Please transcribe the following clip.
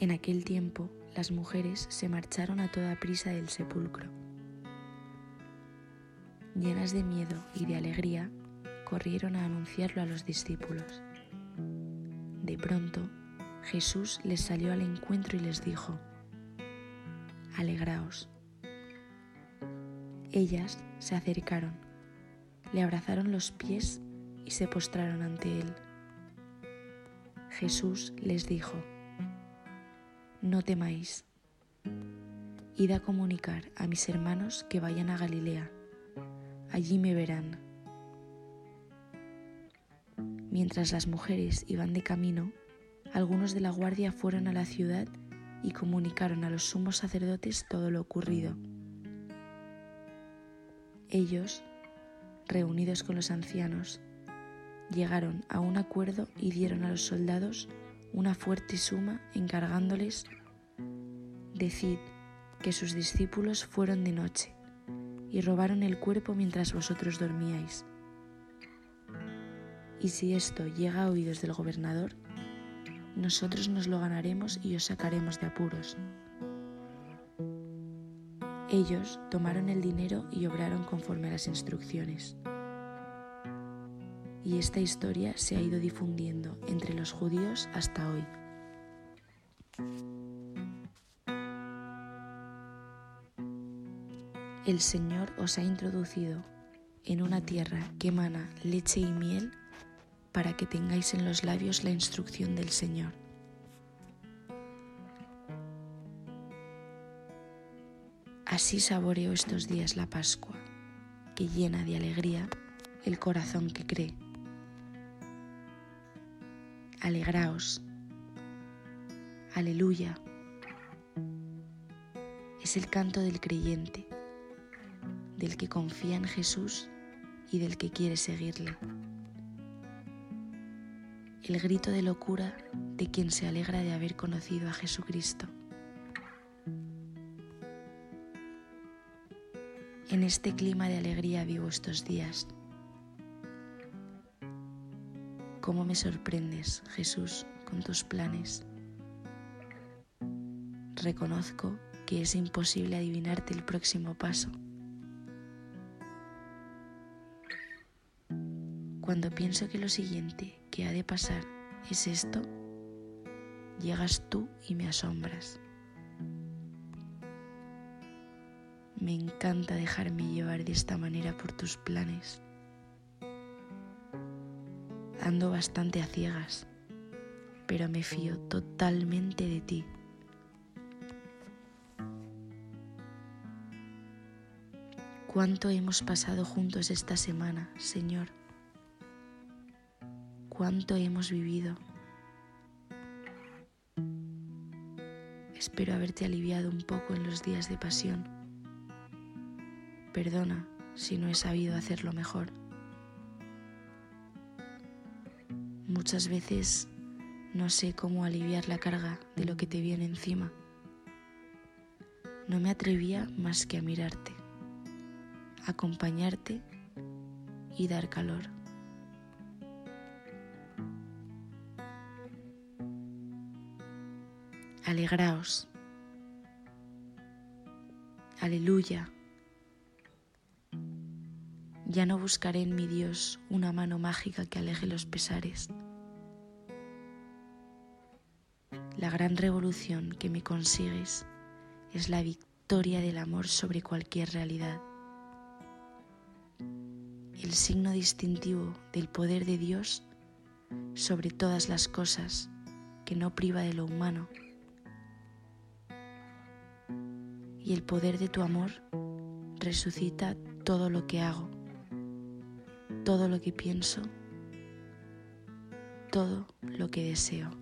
En aquel tiempo las mujeres se marcharon a toda prisa del sepulcro. Llenas de miedo y de alegría, corrieron a anunciarlo a los discípulos. De pronto, Jesús les salió al encuentro y les dijo, Alegraos. Ellas se acercaron, le abrazaron los pies y se postraron ante él. Jesús les dijo, No temáis, id a comunicar a mis hermanos que vayan a Galilea, allí me verán. Mientras las mujeres iban de camino, algunos de la guardia fueron a la ciudad y comunicaron a los sumos sacerdotes todo lo ocurrido. Ellos, reunidos con los ancianos, llegaron a un acuerdo y dieron a los soldados una fuerte suma encargándoles, decid que sus discípulos fueron de noche y robaron el cuerpo mientras vosotros dormíais. Y si esto llega a oídos del gobernador, nosotros nos lo ganaremos y os sacaremos de apuros. Ellos tomaron el dinero y obraron conforme a las instrucciones. Y esta historia se ha ido difundiendo entre los judíos hasta hoy. El Señor os ha introducido en una tierra que emana leche y miel para que tengáis en los labios la instrucción del Señor. Así saboreo estos días la Pascua, que llena de alegría el corazón que cree. Alegraos. Aleluya. Es el canto del creyente, del que confía en Jesús y del que quiere seguirle el grito de locura de quien se alegra de haber conocido a Jesucristo. En este clima de alegría vivo estos días. ¿Cómo me sorprendes, Jesús, con tus planes? Reconozco que es imposible adivinarte el próximo paso. Cuando pienso que lo siguiente que ha de pasar es esto, llegas tú y me asombras. Me encanta dejarme llevar de esta manera por tus planes. Ando bastante a ciegas, pero me fío totalmente de ti. ¿Cuánto hemos pasado juntos esta semana, Señor? cuánto hemos vivido. Espero haberte aliviado un poco en los días de pasión. Perdona si no he sabido hacerlo mejor. Muchas veces no sé cómo aliviar la carga de lo que te viene encima. No me atrevía más que a mirarte, acompañarte y dar calor. alegraos. Aleluya. Ya no buscaré en mi Dios una mano mágica que aleje los pesares. La gran revolución que me consigues es la victoria del amor sobre cualquier realidad. El signo distintivo del poder de Dios sobre todas las cosas que no priva de lo humano y el poder de tu amor resucita todo lo que hago, todo lo que pienso, todo lo que deseo.